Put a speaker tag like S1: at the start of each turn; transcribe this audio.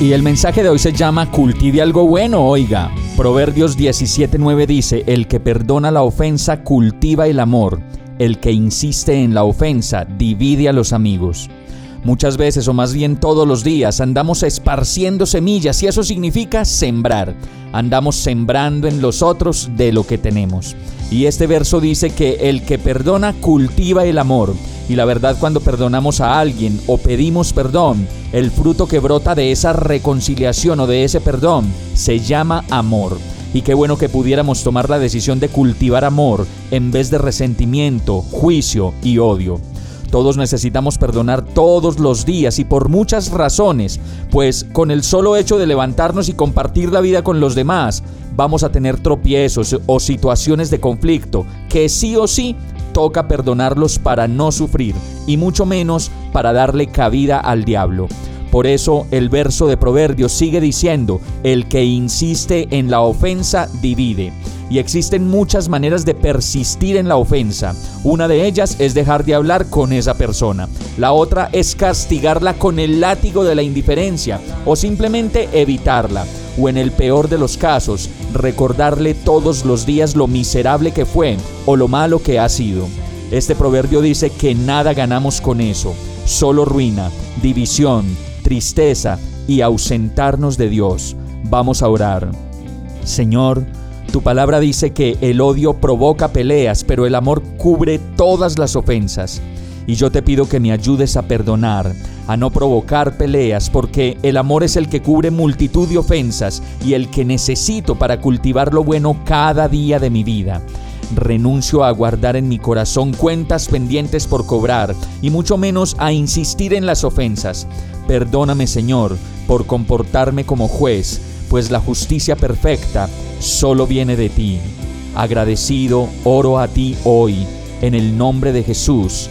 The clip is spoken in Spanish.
S1: Y el mensaje de hoy se llama Cultive algo bueno, oiga. Proverbios 17:9 dice, El que perdona la ofensa cultiva el amor el que insiste en la ofensa divide a los amigos. Muchas veces, o más bien todos los días, andamos esparciendo semillas y eso significa sembrar. Andamos sembrando en los otros de lo que tenemos. Y este verso dice que el que perdona cultiva el amor. Y la verdad cuando perdonamos a alguien o pedimos perdón, el fruto que brota de esa reconciliación o de ese perdón se llama amor. Y qué bueno que pudiéramos tomar la decisión de cultivar amor en vez de resentimiento, juicio y odio. Todos necesitamos perdonar todos los días y por muchas razones, pues con el solo hecho de levantarnos y compartir la vida con los demás, vamos a tener tropiezos o situaciones de conflicto que sí o sí toca perdonarlos para no sufrir y mucho menos para darle cabida al diablo. Por eso el verso de Proverbios sigue diciendo, el que insiste en la ofensa divide. Y existen muchas maneras de persistir en la ofensa. Una de ellas es dejar de hablar con esa persona. La otra es castigarla con el látigo de la indiferencia o simplemente evitarla. O en el peor de los casos, recordarle todos los días lo miserable que fue o lo malo que ha sido. Este proverbio dice que nada ganamos con eso, solo ruina, división, tristeza y ausentarnos de Dios. Vamos a orar. Señor, tu palabra dice que el odio provoca peleas, pero el amor cubre todas las ofensas. Y yo te pido que me ayudes a perdonar, a no provocar peleas, porque el amor es el que cubre multitud de ofensas y el que necesito para cultivar lo bueno cada día de mi vida. Renuncio a guardar en mi corazón cuentas pendientes por cobrar y mucho menos a insistir en las ofensas. Perdóname Señor por comportarme como juez, pues la justicia perfecta solo viene de ti. Agradecido, oro a ti hoy, en el nombre de Jesús.